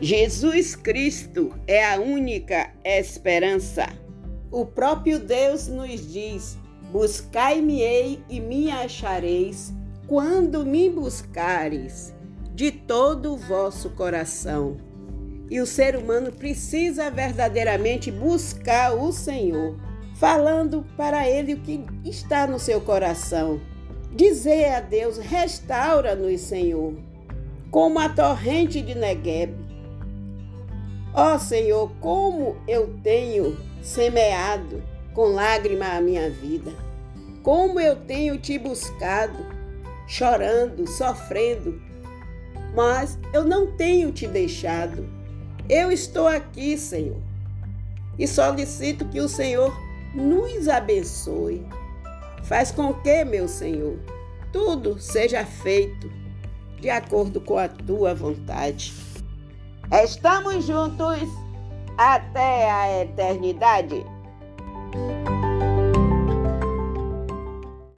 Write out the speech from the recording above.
Jesus Cristo é a única esperança. O próprio Deus nos diz: Buscai-me-ei e me achareis, quando me buscares de todo o vosso coração. E o ser humano precisa verdadeiramente buscar o Senhor, falando para ele o que está no seu coração. Dizer a Deus: restaura-nos, Senhor, como a torrente de Negueb. Ó Senhor, como eu tenho semeado com lágrima a minha vida, como eu tenho te buscado, chorando, sofrendo, mas eu não tenho te deixado. Eu estou aqui, Senhor, e solicito que o Senhor nos abençoe. Faz com que, meu Senhor, tudo seja feito de acordo com a tua vontade. Estamos juntos até a eternidade.